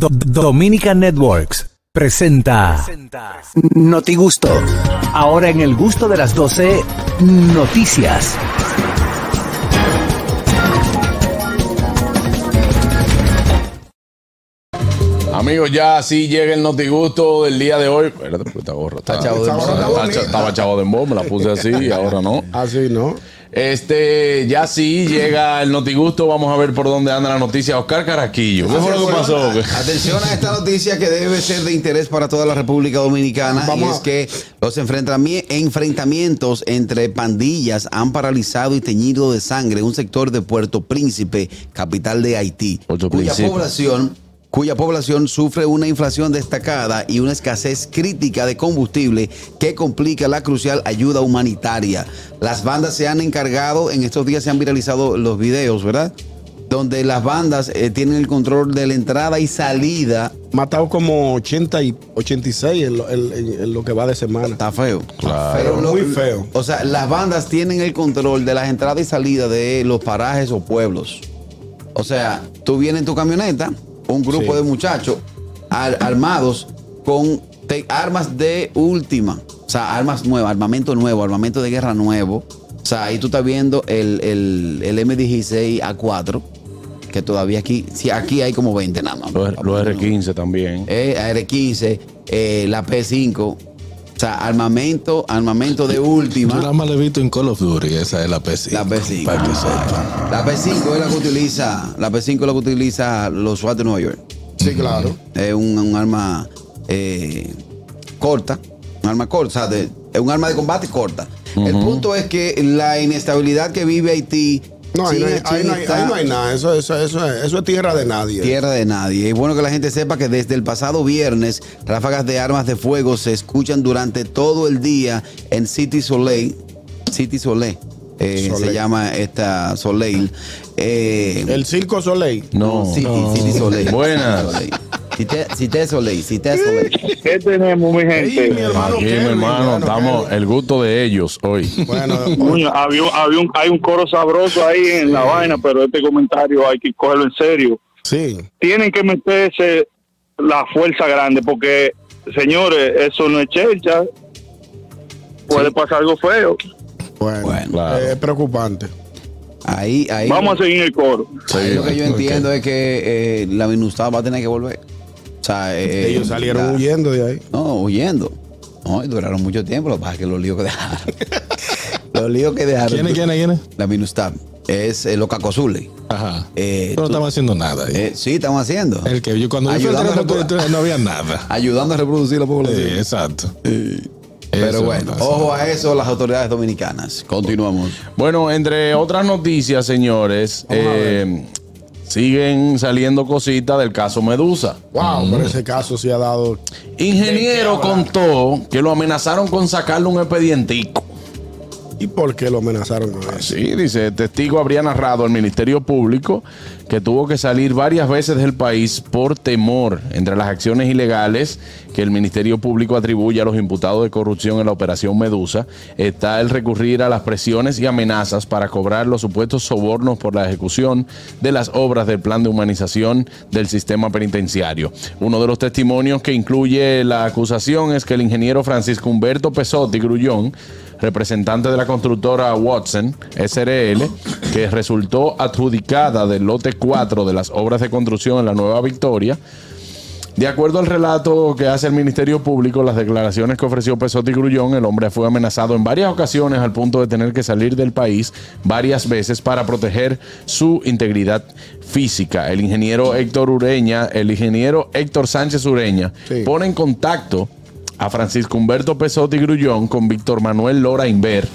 Do- Dominican Networks presenta Noti Gusto. Ahora en el gusto de las 12, noticias. Amigos, ya así llega el notigusto del día de hoy. Espérate, porque está gorro. Está chavo de está- está- Estaba chavo de me la puse así y ahora no. Así, ¿no? Este, ya sí llega el notigusto. Vamos a ver por dónde anda la noticia. Oscar Caraquillo. ¿Qué fue lo que pasó? Atención a esta noticia que debe ser de interés para toda la República Dominicana Vamos y a- es que los enfrentami- enfrentamientos entre pandillas han paralizado y teñido de sangre un sector de Puerto Príncipe, capital de Haití, Puerto cuya Príncipe. población cuya población sufre una inflación destacada y una escasez crítica de combustible que complica la crucial ayuda humanitaria. Las bandas se han encargado, en estos días se han viralizado los videos, ¿verdad? Donde las bandas eh, tienen el control de la entrada y salida. Matado como 80 y 86 en lo, en- lo que va de semana. Está feo. Claro. Pero lo- Muy feo. O sea, las bandas tienen el control de las entradas y salidas de los parajes o pueblos. O sea, tú vienes en tu camioneta, un grupo Sí. de muchachos ar- armados con armas de última. O sea, armas nuevas, armamento nuevo, armamento de guerra nuevo. O sea, ahí tú estás viendo el, el, el M16 A4, que todavía aquí, sí, aquí hay como 20 nada más. Los, los R15 también. Eh, AR-15, eh, la P5. O sea, armamento, armamento de última. Yo nada más le he visto en Call of Duty, esa es la P5. La P5. Para que sepa. La P5 es la que utiliza, la P5 es la que utiliza los SWAT de Nueva York. Sí, claro. Es un, un arma eh, corta, un arma corta, o sea, de- es un arma de combate corta. El punto es que la inestabilidad que vive Haití, No, ahí no hay, China- ahí no hay- China ahí está no hay nada. Eso, eso, eso, es, eso es tierra de nadie. tierra de nadie. Es bueno que la gente sepa que desde el pasado viernes, ráfagas de armas de fuego se escuchan durante todo el día en City Soleil. City Soleil. eh, Soleil. Se llama esta Soleil. Eh, El Circo Soleil. No. City, City Soleil. Buenas. Soleil. Cité, Cité Soleil, Cité Soleil. ¿Qué tenemos, mi gente? Ey, mi hermano Aquí, mi hermano, hermano estamos el gusto de ellos hoy. Bueno, Coño, había, un- había un, hay un coro sabroso ahí en la vaina, pero este comentario hay que cogerlo en serio. sí. Tienen que meterse la fuerza grande, porque, señores, eso no es chelcha. Puede pasar algo feo. Bueno, Bueno. Claro. es preocupante. Ahí, ahí. Vamos a seguir el coro. ahí lo que yo entiendo es que eh, la Minustah va a tener que volver. Sea, eh, Ellos salieron la- huyendo de ahí. No, huyendo. No, y duraron mucho tiempo. Lo que pasa es que los líos que dejaron. los líos que dejaron. ¿Quiénes, quiénes, quiénes? La Minustah. Es eh, los cacozule. Ajá. Eh, Pero no estamos haciendo nada. Eh, sí, estamos haciendo. el que yo cuando yo fui al Ayudando a terremoto, reprodu- no había nada. Ayudando a reproducir la población. Sí, exacto. Pero Eso bueno, ojo a eso las autoridades dominicanas. Continuamos. Bueno, entre otras noticias, señores, eh, siguen saliendo cositas del caso Medusa. Wow, pero ese caso sí ha dado. Ingeniero contó que lo amenazaron con sacarle un expedientico. ¿Y por qué lo amenazaron con eso? Sí, dice, el testigo habría narrado al Ministerio Público que tuvo que salir varias veces del país por temor entre las acciones ilegales que el Ministerio Público atribuye a los imputados de corrupción en la operación Medusa. Está el recurrir a las presiones y amenazas para cobrar los supuestos sobornos por la ejecución de las obras del plan de humanización del sistema penitenciario. Uno de los testimonios que incluye la acusación es que el ingeniero Francisco Humberto Pesotti Grullón representante de la constructora Watson SRL, que resultó adjudicada del lote 4 de las obras de construcción en la Nueva Victoria. De acuerdo al relato que hace el Ministerio Público, las declaraciones que ofreció Pesotti Grullón, el hombre fue amenazado en varias ocasiones al punto de tener que salir del país varias veces para proteger su integridad física. El ingeniero Héctor Ureña, el ingeniero Héctor Sánchez Ureña, Sí. pone en contacto a Francisco Humberto Pesotti Grullón con Víctor Manuel Lora Inver,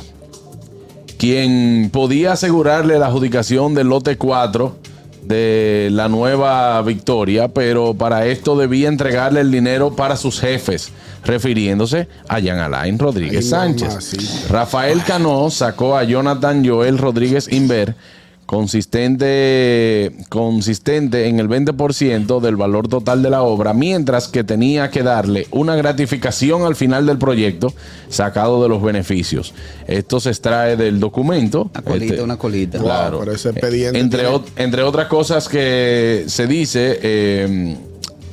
quien podía asegurarle la adjudicación del lote 4 de la nueva victoria, pero para esto debía entregarle el dinero para sus jefes, refiriéndose a Jean Alain Rodríguez Ay, Sánchez. Rafael Cano sacó a Jonathan Joel Rodríguez Inver consistente, consistente en el 20% del valor total de la obra, mientras que tenía que darle una gratificación al final del proyecto sacado de los beneficios. Esto se extrae del documento. Una colita, Este, una colita. Claro. Wow, pero ese expediente entre, tiene- ot- entre otras cosas que se dice, eh,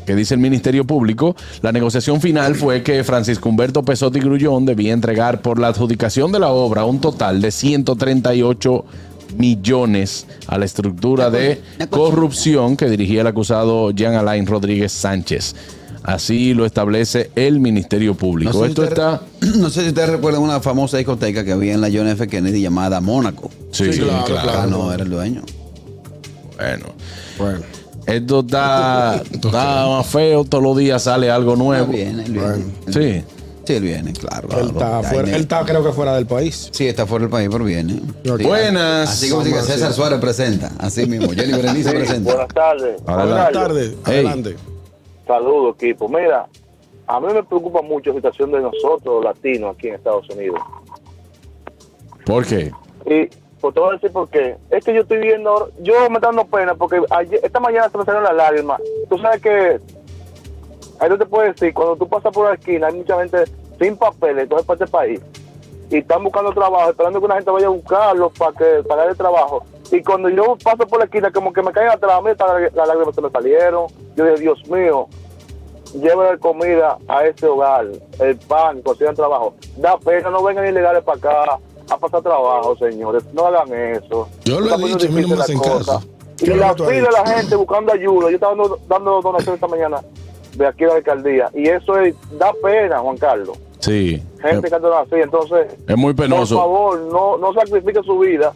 que dice el Ministerio Público, la negociación final fue que Francisco Humberto Pesotti Grullón debía entregar por la adjudicación de la obra un total de 138 millones a la estructura de corrupción que dirigía el acusado Jean Alain Rodríguez Sánchez. Así lo establece el Ministerio Público. No sé, si Esto usted- está... no sé si ustedes recuerdan una famosa discoteca que había en la John F. Kennedy llamada Mónaco. Sí, Sí, claro, claro. No, era el dueño. Bueno. Bueno. Esto está, está más feo, todos los días sale algo nuevo. viene, él viene. Sí. Sí, él viene, claro. Él está, claro. fuera, Ay, él está creo que fuera del país. Sí, está fuera del país, pero viene. Sí. Buenas. Así como que César Suárez presenta. Así mismo. Jenny Berenice presenta. Buenas tardes. Adelante. Buenas tardes. Hey. Adelante. Saludos, equipo. Mira, a mí me preocupa mucho la situación de nosotros, los latinos, aquí en Estados Unidos. ¿Por qué? Y pues te voy a decir por qué. Es que yo estoy viendo, ahora- yo me está dando pena porque ayer, esta mañana se me salieron las lágrimas. Tú sabes que, ahí no te puedo decir, cuando tú pasas por la esquina hay mucha gente sin papeles, entonces para este país, y están buscando trabajo, esperando que una gente vaya a buscarlos para que pagar el trabajo. Y cuando yo paso por la esquina, como que me caen atrás, a mí las las lágrimas se me salieron. Yo dije, Dios mío, llévenle comida a ese hogar, el pan, consigan trabajo. Da pena, no vengan ilegales para acá a pasar trabajo, señores. No hagan eso. Yo lo he dicho, a mí no me difícil hacen la caso. cosa. Y ¿Qué es lo la has pide la gente buscando ayuda. Yo estaba dando, dando donaciones esta mañana de aquí de la alcaldía. Y eso es, da pena, Juan Carlos. Sí. Gente que anda así. Entonces, Es muy por penoso. favor, no, no sacrifique su vida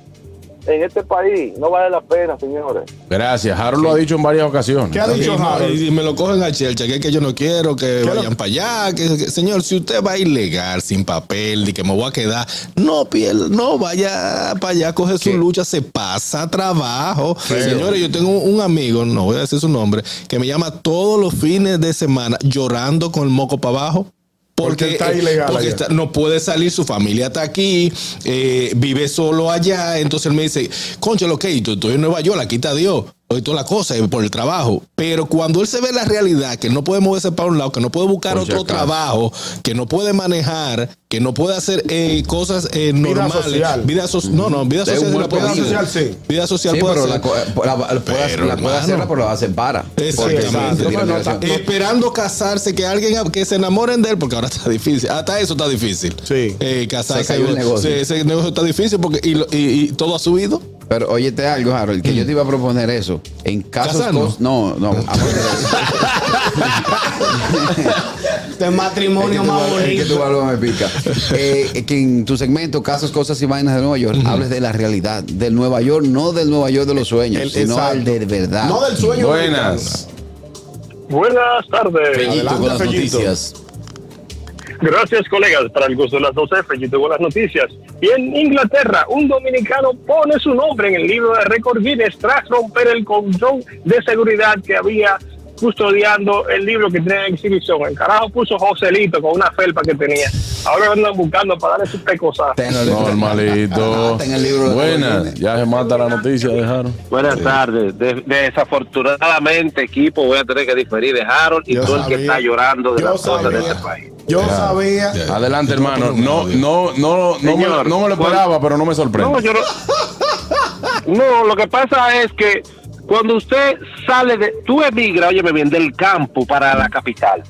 en este país. No vale la pena, señores. Gracias. Harold lo ha dicho en varias ocasiones. ¿Qué ha dicho Harold? y me lo cogen a chelcha, que es que yo no quiero que lo- vayan para allá. Que, que- señor, si usted va ilegal, sin papel, y que me voy a quedar, no pierda, no vaya para allá, coge su lucha, se pasa trabajo. Señores, yo tengo un amigo, no voy a decir su nombre, que me llama todos los fines de semana llorando con el moco para abajo. Porque, Porque está ilegal porque está- no puede salir, su familia está aquí, eh, vive solo allá. Entonces él me dice, concha, ok, tú estoy en Nueva York, aquí está Dios, y toda la cosa, eh, por el trabajo. Pero cuando él se ve la realidad, que no puede moverse para un lado, que no puede buscar Por otro trabajo, que no puede manejar, que no puede hacer eh, cosas eh, normales. social. Vida social. No, no, vida social. la puede hacer. social, sí. Vida social Sí, puede pero hacer. la, co- la- la- Pero, la puede hacerla, pero la hacen para. Exactamente. Porque No, no, está- Esperando casarse, que alguien que se enamoren de él, porque ahora está difícil. Hasta eso está difícil. Sí. Eh, casarse. Se cayó el negocio. Sí, ese negocio está difícil porque y, lo- y- y todo ha subido. Pero óyete algo, Harold, que yo te iba a proponer eso. En casos... Cos- No, no. aparte de eso. Este matrimonio Es que más vas- es que bonito. tu barba me pica. Eh, que en tu segmento, casos, cosas y vainas de Nueva York, hables de la realidad. Del Nueva York, no del Nueva York de los sueños, El- sino al de verdad. No del sueño. Buenas. Buenas tardes. Fellito Adelante, con las Fellito. noticias. Gracias, colegas. Para el gusto de las 12, Fellito con las noticias. Y en Inglaterra, un dominicano pone su nombre en el libro de récord Guinness tras romper el control de seguridad que había custodiando el libro que tenía en exhibición. El carajo puso Joselito con una felpa que tenía. Ahora lo andan buscando para darle sus pecosas. Normalito. Buenas. Ya se mata la noticia de Harold. Buenas tardes. De- desafortunadamente, equipo, voy a tener que diferir de Harold y Yo todo el que está llorando de Yo las cosas de este país. Yo sabía. Adelante, hermano. No, no, no, no, me, no me lo esperaba, pero no me sorprende. No, yo no. No, lo que pasa es que cuando usted sale de. Tú emigras, óyeme bien, del campo para la capital.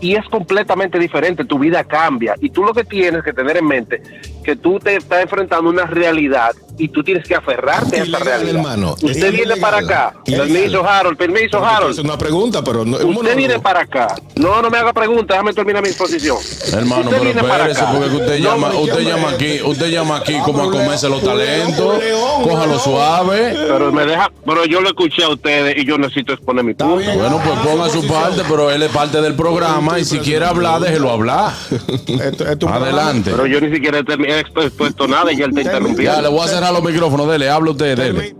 Y es completamente diferente, tu vida cambia. Y tú lo que tienes que tener en mente que tú te estás enfrentando a una realidad y tú tienes que aferrarte a Ilegal, realidad. hermano. Usted viene ilegal. para acá. Ilegal. Permiso, Harold, permiso, Harold. Es una pregunta, pero no, Usted viene para acá. No, no me haga preguntas, déjame terminar mi exposición. Hermano, Usted pero viene para acá. porque usted No, llama, usted ¿quién llama aquí, usted llama aquí Ah, como a comerse los talentos. Cójalo león. suave. Pero me deja, pero yo lo escuché a ustedes y yo necesito exponer mi punto. bien. Bueno, pues Ah, ponga su parte, pero él es parte del programa y si quiere hablar, déjelo hablar. Adelante. Pero yo ni siquiera he expuesto nada y ya él está Ya, le voy a cerrar los micrófonos. Dele, habla usted, dele.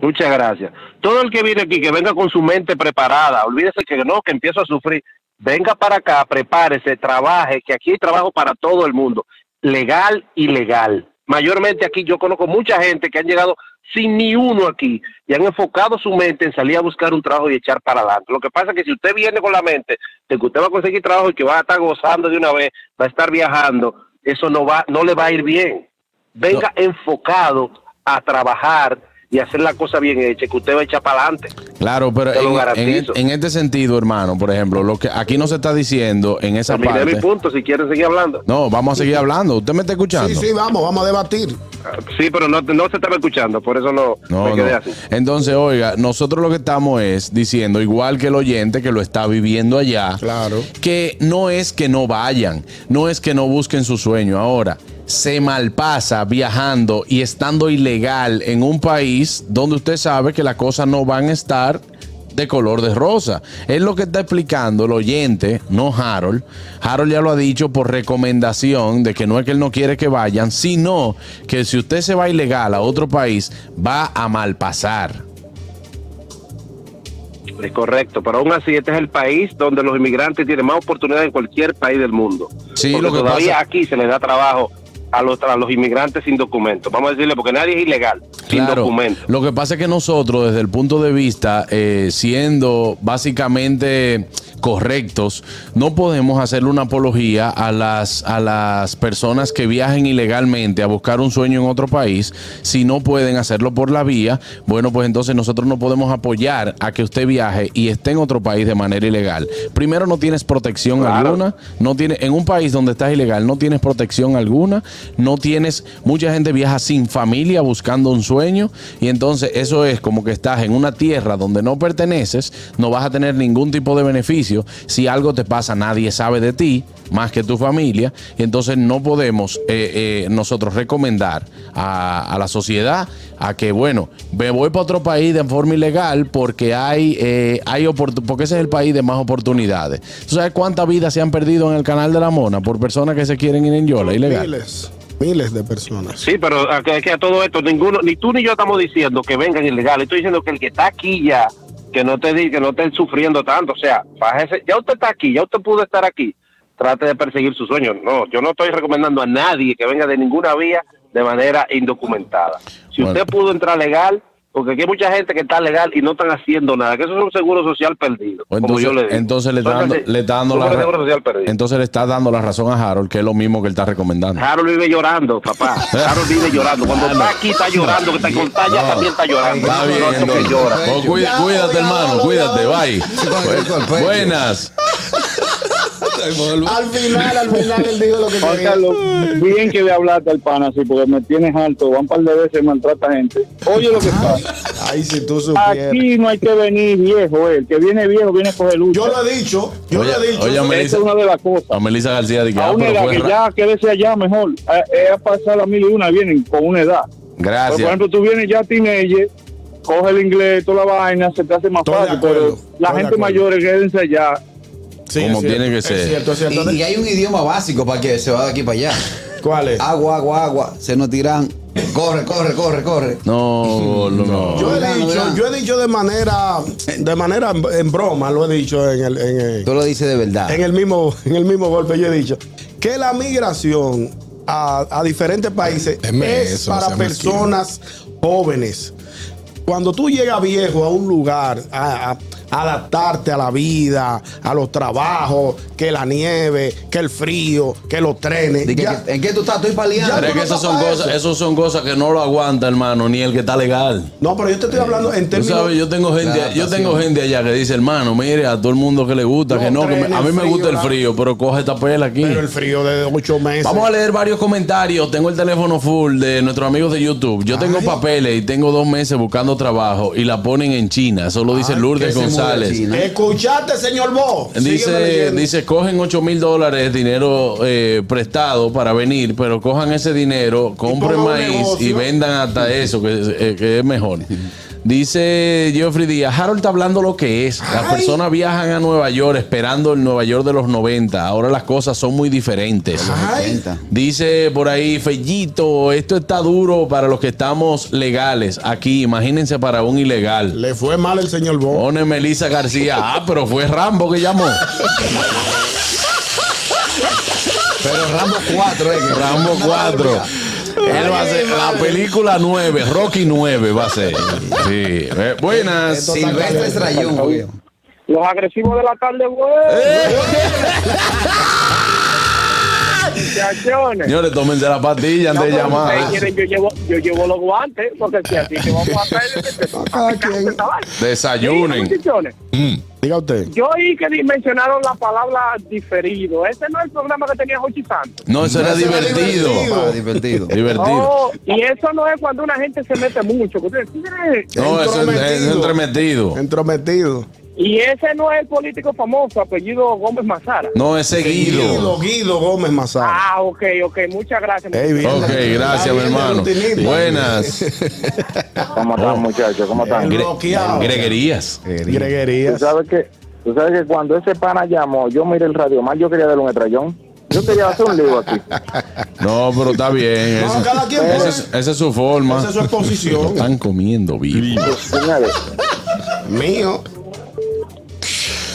Muchas gracias. Todo el que viene aquí, que venga con su mente preparada, olvídese que no, que empiezo a sufrir. Venga para acá, prepárese, trabaje, que aquí hay trabajo para todo el mundo, legal y legal. Mayormente aquí yo conozco mucha gente que han llegado sin ni uno aquí y han enfocado su mente en salir a buscar un trabajo y echar para adelante. Lo que pasa es que si usted viene con la mente de que usted va a conseguir trabajo y que va a estar gozando de una vez, va a estar viajando, eso no va, no le va a ir bien. Venga enfocado a trabajar y hacer la cosa bien hecha, que usted va a echar para adelante. Claro, pero en, en, garantizo. en este sentido, hermano, por ejemplo, lo que aquí no se está diciendo en esa Terminé mi parte. punto, si quieren seguir hablando. No, vamos a seguir hablando. ¿Usted me está escuchando? Sí, sí, vamos, vamos a debatir. Ah, Sí, pero no, no se estaba escuchando, por eso no, No, me quedé no. así. Entonces, oiga, nosotros lo que estamos es diciendo, igual que el oyente que lo está viviendo allá, Claro. que no es que no vayan, no es que no busquen su sueño. Ahora, se malpasa viajando y estando ilegal en un país donde usted sabe que las cosas no van a estar de color de rosa. Es lo que está explicando el oyente, no Harold. Harold ya lo ha dicho por recomendación de que no es que él no quiere que vayan, sino que si usted se va ilegal a otro país, va a malpasar. Es correcto, pero aún así este es el país donde los inmigrantes tienen más oportunidades en cualquier país del mundo. Sí, Porque lo que todavía pasa- aquí se les da trabajo a los, a los inmigrantes sin documentos. Vamos a decirle, porque nadie es ilegal, sin Claro, documentos. Lo que pasa es que nosotros, desde el punto de vista, eh, siendo básicamente correctos, no podemos hacerle una apología a las, a las personas que viajen ilegalmente a buscar un sueño en otro país. Si no pueden hacerlo por la vía, bueno, pues entonces nosotros no podemos apoyar a que usted viaje y esté en otro país de manera ilegal. Primero, no tienes protección Claro. alguna, no tiene, en un país donde estás ilegal, no tienes protección alguna, no tienes, mucha gente viaja sin familia buscando un sueño y entonces eso es como que estás en una tierra donde no perteneces, no vas a tener ningún tipo de beneficio, si algo te pasa nadie sabe de ti más que tu familia y entonces no podemos eh, eh, nosotros recomendar a, a la sociedad a que bueno, me voy para otro país de forma ilegal porque hay, eh, hay porque ese es el país de más oportunidades. ¿Tú sabes cuántas vidas se han perdido en el canal de la Mona por personas que se quieren ir en Yola ilegal? Miles, miles de personas. Sí, pero que, que a todo esto, ninguno, ni tú ni yo estamos diciendo que vengan ilegales. Estoy diciendo que el que está aquí ya, que no te que no esté sufriendo tanto. O sea, bájese. ya usted está aquí, ya usted pudo estar aquí. Trate de perseguir sus sueños. No, yo no estoy recomendando a nadie que venga de ninguna vía de manera indocumentada. Si Bueno. usted pudo entrar legal, porque aquí hay mucha gente que está legal y no están haciendo nada, que eso es un seguro social perdido. Como Entonces, yo le digo. entonces le está dando, le está dando la súper ra- seguro social perdido. entonces le está dando la razón a Harold, que es lo mismo que él está recomendando. Harold vive llorando, papá. Harold vive llorando. Cuando está aquí está llorando, que está con talla No. también está llorando. Está No, bien, no, no, que entonces. llora. Cuida- cuídate, hermano, cuídate, bye. Buenas. Al final, al final, él dijo lo que quería. Carlos, bien que voy a hablarte al pan así, porque me tienes alto, van un par de veces maltrata gente. Oye lo que pasa, Ay, si tú supieras. aquí no hay que venir viejo, eh. el que viene viejo viene a coger lucha. Yo lo he dicho, yo Oye, lo he dicho. oye, Esa Melissa, es una de las cosas. a Melissa García de que, A ah, una edad que ya quédese allá mejor. Eh, Es a pasar la mil y una, vienen con una edad. Pero, por Gracias. ejemplo, tú vienes ya teenager, coge el inglés, toda la vaina, se te hace más Estoy fácil. acuerdo, Pero la gente mayor, quédense allá. Sí, como tiene que es ser. cierto, es cierto. Y, y hay un idioma básico para que se va de aquí para allá. ¿Cuál es? Agua, agua, agua. Se nos tiran. Corre, corre, corre, corre. No, no, no. Yo he dicho, yo he dicho de manera, de manera en, en broma, lo he dicho en el, en el, Tú lo dices de verdad. en el mismo, en el mismo golpe. Yo he dicho que la migración a, a diferentes países Deme es eso, para personas jóvenes. Cuando tú llegas viejo a un lugar, a, a- a adaptarte a la vida, a los trabajos, que la nieve, que el frío, que los trenes. Di que- ya- ¿En qué tú estás? Estoy paliando. Pero es que esas son cosas, esos son cosas que no lo aguanta, hermano, ni el que está legal. no, pero yo te estoy hablando en Tú términos. sabes, yo tengo gente, yo tengo gente allá que dice, hermano, mire, a todo el mundo que le gusta, No, que no, que me- tren, a mí me gusta el frío, pero coge esta pela aquí. Pero el frío de ocho meses. Vamos a leer varios comentarios. Tengo el teléfono full de nuestros amigos de YouTube. Yo tengo papeles y tengo dos meses buscando trabajo y la ponen en China. Eso lo dice Ay, Lourdes González. Escuchate, señor Bo. Dice, dice, cogen 8 mil dólares dinero eh, prestado para venir, pero cojan ese dinero, compren maíz negocio. y vendan hasta eso, que, eh, que es mejor. Dice Geoffrey Díaz, Harold está hablando lo que es. Las Ay. personas viajan a Nueva York esperando el Nueva York de los 90. Ahora las cosas son muy diferentes. Ay. 80. Dice por ahí, Fellito, esto está duro para los que estamos legales aquí. Imagínense para un ilegal. Le fue mal el señor Bo. Pone Melissa García. Ah, pero fue Rambo que llamó. Pero Rambo 4, eh. Rambo 4. Él va a ser la película 9, Rocky 9 va a ser. Sí. Eh, buenas. Silvestre Estrayón. Los agresivos de la tarde, güey. Muchachones. Señores, tómense la pastilla antes de No, llamar. quieren, yo llevo, yo llevo los guantes, porque si así que vamos a quien. Desayunen. Mm. Diga usted. Yo oí que mencionaron la palabra diferido. Ese no es el programa que tenía Jochi Santos. No, eso era Eso era divertido. Ah, divertido. Divertido. Oh, y eso no es cuando una gente se mete mucho. No, eso es, es entremetido. Entrometido. Y ese no es el político famoso, apellido Gómez Mazara. No, es seguido. Guido, Guido Gómez Mazar. Ah, ok, ok. Muchas gracias. Ey, bien. Ok, gracias, mi hermano. Buenas. ¿Cómo están, muchachos? ¿Cómo están? El bloqueado. Greguerías. Tú Greguerías. sabes que, tú sabes que cuando ese pana llamó, yo miré el radio más, yo quería darle un estrellón. Yo quería hacer un lío aquí. No, pero está bien. No, ese- cada quien esa puede. es, esa es su forma. Esa es su exposición. Están comiendo vivo. Mío.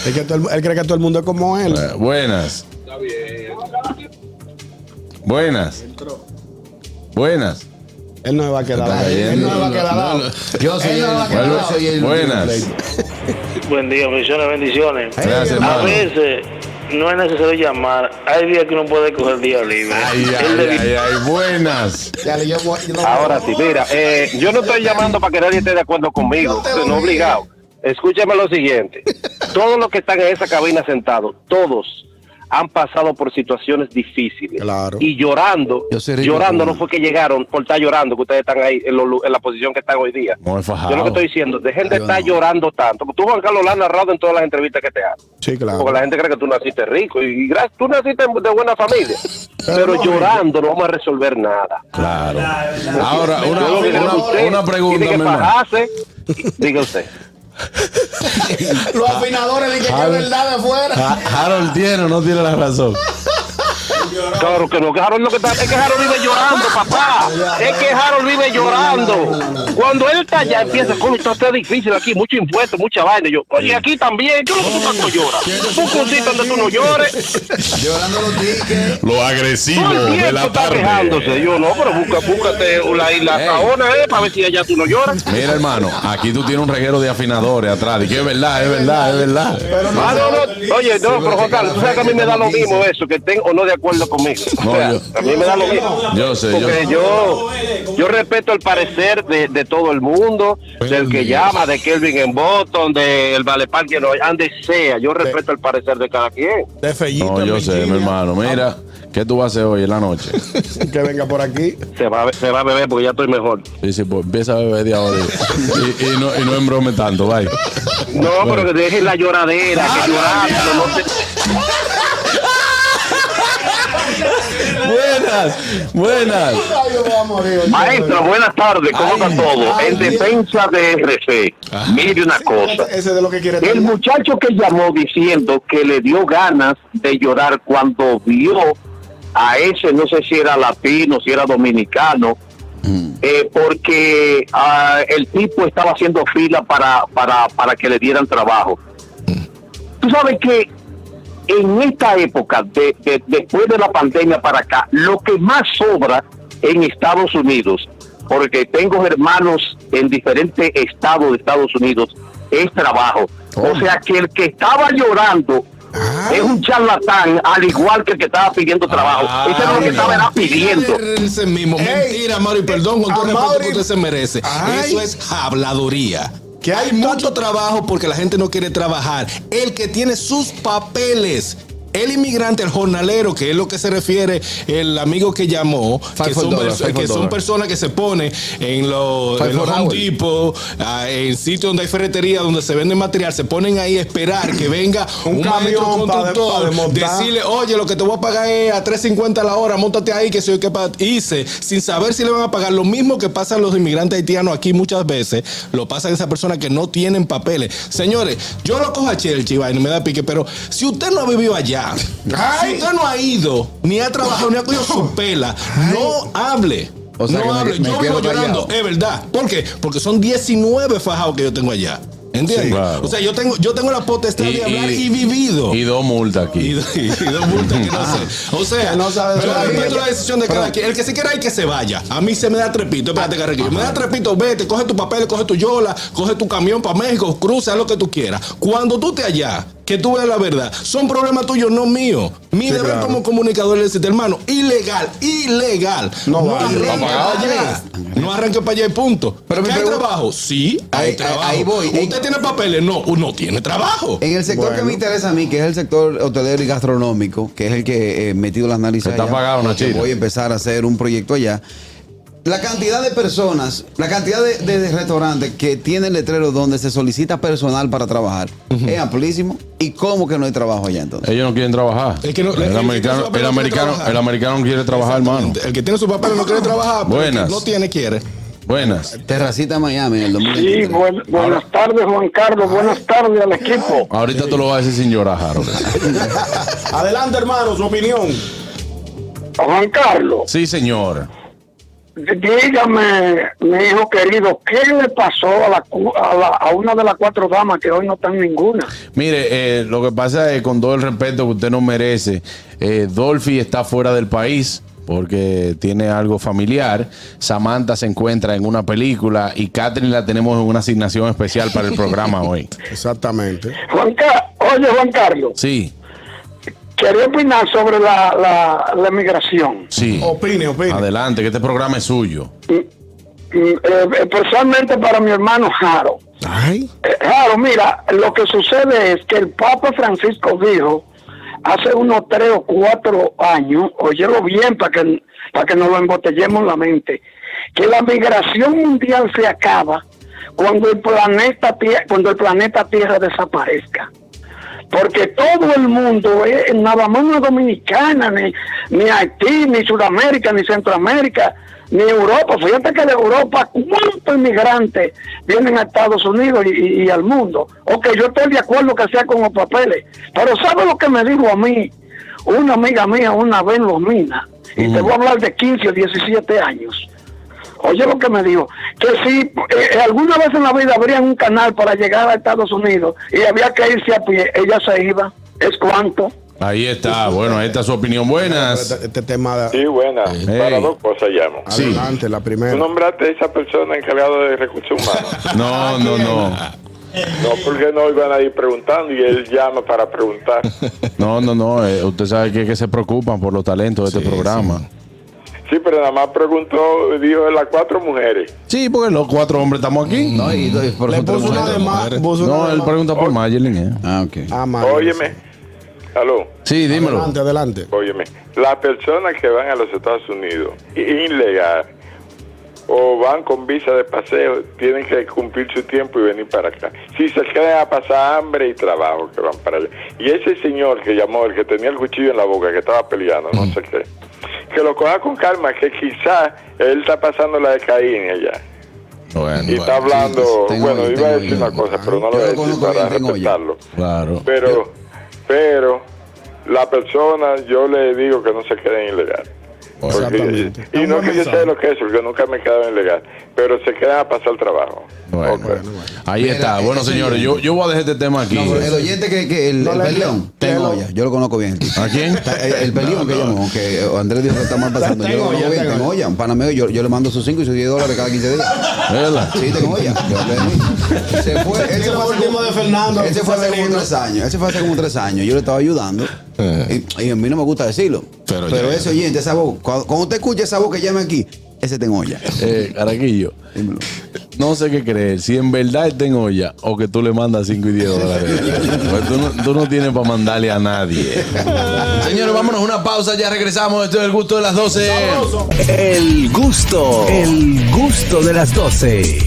Es que todo el- él cree que todo el mundo es como él. Eh, buenas. Buenas. Buenas. Él no se va a quedar Está ahí. Él no se va a quedar ahí. Yo soy Él no se va a el, quedar yo ahí. soy el- Buenas. Buen día, bendiciones, bendiciones. Gracias, A veces no es necesario llamar. Hay días que uno puede coger día libre. Ay, ay, ay, ay, buenas. Ahora sí, mira, eh, yo no estoy llamando para que nadie esté de acuerdo conmigo, no obligado. Escúchame lo siguiente. Todos los que están en esa cabina sentados, todos han pasado por situaciones difíciles. Claro. Y llorando, llorando no fue que llegaron por estar llorando, que ustedes están ahí en, lo- en la posición que están hoy día. No he fajado. Yo lo que estoy diciendo, de estar no. llorando tanto. Tú, Juan Carlos, lo has narrado en todas las entrevistas que te hacen. Sí, claro. Porque la gente cree que tú naciste rico y, y gracias, tú naciste de buena familia. Pero no, llorando no vamos a resolver nada. Claro. Ahora, una, una, una pregunta, tiene que fajarse. Diga usted. Los afinadores dicen que es verdad de fuera. Ha- Harold tiene o no tiene la razón. Claro que no, que Harold lo que está, es que Harold vive llorando, papá. Es que Harold vive llorando. Cuando él está allá, empieza, coño, está difícil aquí, mucho impuesto, mucha vaina. Y yo, oye, aquí también, ¿qué es lo que tú tanto lloras? Un cosito donde tú no llores. Llorando los tickets. Lo agresivo Todo el tiempo está quejándose. Yo, no, pero busca, búscate la isla. Saona, eh, para ver si allá tú no lloras. Mira, hermano, aquí tú tienes un reguero de afinadores atrás. Y que es verdad, es verdad, es verdad. Ah, no, no. Oye, no, pero Juan Carlos, tú sabes que a mí me da lo mismo eso, que estén o no de acuerdo conmigo. No, O sea, yo- a mí me da lo mismo. Yo sé, yo Porque yo, yo respeto el parecer de, de todo el mundo, del que llama, de Kelvin en Boston, del Vale Parque, no, ande sea. Yo respeto el parecer de cada quien. De Fellito. No, yo sé, mi hermano. Mira, ¿qué tú vas a hacer hoy en la noche? Que venga por aquí. Se va, se va a beber porque ya estoy mejor. Sí, sí, pues empieza a beber de ahora. Y, y no, y no embrome tanto, bye. No, pero que dejen la lloradera, que llorando, no te... Buenas, buenas. Maestro, buenas tardes, ¿cómo está todo? ay, En defensa de RC, mire una cosa. Ese es de lo que quiere El muchacho que llamó diciendo que le dio ganas de llorar cuando vio a ese, no sé si era latino, si era dominicano, eh, porque ah, el tipo estaba haciendo fila para, para, para que le dieran trabajo. Tú sabes que en esta época, de, de- después de la pandemia para acá, lo que más sobra en Estados Unidos, porque tengo hermanos en diferentes estados de Estados Unidos, es trabajo. O sea que el que estaba llorando es un charlatán, al igual que el que estaba pidiendo trabajo. Ese era lo que estaba era pidiendo. Ese mismo. Mentira, Mauri, perdón, con todo el A respeto Mauri- que usted se merece. Ay. Eso es habladuría. Que hay mucho trabajo porque la gente no quiere trabajar. El que tiene sus papeles. El inmigrante, el jornalero, que es lo que se refiere el amigo que llamó, que, son, dollar, personas que se ponen en los, en los Home. Depot, ah, en sitios donde hay ferretería, donde se vende material, se ponen ahí a esperar que venga Un un, maestro pa' de- constructor, pa' desmontar. decirle, oye, lo que te voy a pagar es a 3.50 la hora, montate ahí, que soy que pa-". hice, sin saber si le van a pagar. Lo mismo que pasan los inmigrantes haitianos aquí muchas veces, lo pasan esas personas que no tienen papeles. Señores, yo lo cojo a Chelsea, vaina, me da pique, pero si usted no ha vivido allá, si usted no ha ido, ni ha trabajado, ni ha cogido su pela, no hable. O sea que no hable. me yo vivo llorando, es verdad. ¿Por qué? Porque son 19 fajados que yo tengo allá. ¿Entiendes? Sí, claro. O sea, yo tengo, yo tengo la potestad de hablar y, vivido. Y dos multas aquí. Y, y- y dos multas que no sé. O sea, no sabe yo de la respeto vida. la decisión de cada quien. El que se quiera ir, que se vaya. A mí se me da trepito. Espérate, Carrequillo. Me da trepito, vete, coge tu papel, coge tu yola, coge tu camión para México, cruza, lo que tú quieras. Cuando tú te allá, que tú veas la verdad. Son problemas tuyos, no míos. Mi Sí, deber claro. como comunicador es decirte, hermano, ilegal, ilegal. No No, vale. arranque para allá. No arranque para allá y punto. Pero ¿Que hay pregunta- trabajo? Sí, hay Ahí- trabajo. ahí voy. ¿Usted tiene papeles? No, no tiene trabajo. En el sector que me interesa a mí, que es el sector hotelero y gastronómico, que es el que he metido las narices Está allá, pagado, Nachito. Voy a empezar a hacer un proyecto allá. La cantidad de personas, la cantidad de, de- de restaurantes que tienen letreros donde se solicita personal para trabajar es amplísimo. ¿Y cómo que no hay trabajo allá entonces? Ellos no quieren trabajar. Es que no- el el, que americano, no quiere americano, trabajar. el americano no quiere trabajar, hermano. El que tiene su papel no quiere trabajar. pero Buenas. No tiene, quiere. Buenas. Terracita Miami en el Sí, 2023. buen- buenas tardes, Juan Carlos. Buenas tardes al equipo. Ahorita tú lo vas a decir sin llorar, Harold. Adelante, hermano, su opinión. Juan Carlos, Sí, señor. Dígame, mi hijo querido, ¿qué le pasó a, la, cu- a, la- a una de las cuatro damas que hoy no están ninguna? Mire, eh, lo que pasa es, con todo el respeto que usted nos merece, eh, Dolphy está fuera del país porque tiene algo familiar. Samantha se encuentra en una película y Catherine la tenemos en una asignación especial para el programa hoy. Exactamente. Juan Ca- Oye, Juan Carlos, Sí, quería opinar sobre la, la, la migración. sí. Opine, opine. Adelante, que este programa es suyo. Mm, eh, especialmente para mi hermano Jaro. Ay. Eh, Jaro, mira, lo que sucede es que el Papa Francisco dijo hace unos tres o cuatro años, óyelo bien para que, para que nos lo embotellemos en la mente, que la migración mundial se acaba cuando el planeta cuando el planeta Tierra desaparezca. Porque todo el mundo, es, nada más no es dominicana, ni, ni Haití, ni Sudamérica, ni Centroamérica, ni Europa. Fíjate que de Europa, ¿cuántos inmigrantes vienen a Estados Unidos y, y- y al mundo? Ok, yo estoy de acuerdo que sea con los papeles, pero ¿sabe lo que me dijo a mí? Una amiga mía una vez en Los Minas, y te voy a hablar de 15 o 17 años. Oye lo que me dijo, que si eh, alguna vez en la vida abrían un canal para llegar a Estados Unidos y había que irse a pie, ella se iba. ¿Es cuánto? Ahí está. Bueno, ahí está su opinión. Buenas. Este, este tema. Sí, buena. Hey. Para dos cosas llamo. Sí. Adelante, la primera. Tú nombraste a esa persona encargada de recursos humanos. No, no, no. No, porque no iban a ir preguntando y él llama para preguntar. No, no, no. eh, usted sabe que, que se preocupan por los talentos de este programa. Sí, pero nada más preguntó, dijo las cuatro mujeres. Sí, porque los cuatro hombres estamos aquí. No, y, y por Le puso una de más. No, él pregunta por Mayelin. eh. Ah, ok. Ah, madre. Óyeme, aló, Sí, dímelo. Adelante, adelante. óyeme. Las personas que van a los Estados Unidos ilegal o van con visa de paseo tienen que cumplir su tiempo y venir para acá. Si se quedan a pasar hambre y trabajo, que van para allá. Y ese señor que llamó, el que tenía el cuchillo en la boca, que estaba peleando, no sé qué, que lo coja con calma, que quizá él está pasando la de Caín allá. Bueno, Y está hablando, bueno, iba a decir una cosa, pero no lo voy a decir para respetarlo. claro. Pero, pero, la persona, yo le digo que no se queden ilegal. Exactamente. y, no que yo sé lo que es, porque nunca me he quedado ilegal, pero se quedan a pasar el trabajo. Bueno, Ok. ahí Mira, está. Bueno, ese señores, yo, yo voy a dejar este tema aquí. No, el oyente que, que el, No el peleón, tengo ya, yo lo conozco bien. ¿A quién? El, el peleón que llamó, que eh, Andrés dijo que está mal pasando. Yo lo Tengo conozco ya, bien, tengo ya. Un panameo, yo, yo le mando sus 5 y sus 10 dólares cada 15 días. ¿Verdad? Sí, tengo. Yo mí. Se fue, él se Sí, lo fue hace último como- de Fernando, Ese fue hace como Severino. tres años. Ese fue hace como tres años. Yo le estaba ayudando. Y, a mí no me gusta decirlo. Pero ese oyente, esa voz, cuando, cuando usted escucha esa voz que llama aquí, ese tengo ya. Eh, Caraquillo, Dímelo. no sé qué creer. Si en verdad está en olla o que tú le mandas 5 y 10 dólares. Pues tú, no, tú no tienes para mandarle a nadie. Señores, vámonos a una pausa. Ya regresamos. Esto es el gusto de las 12. El gusto, el gusto de las 12.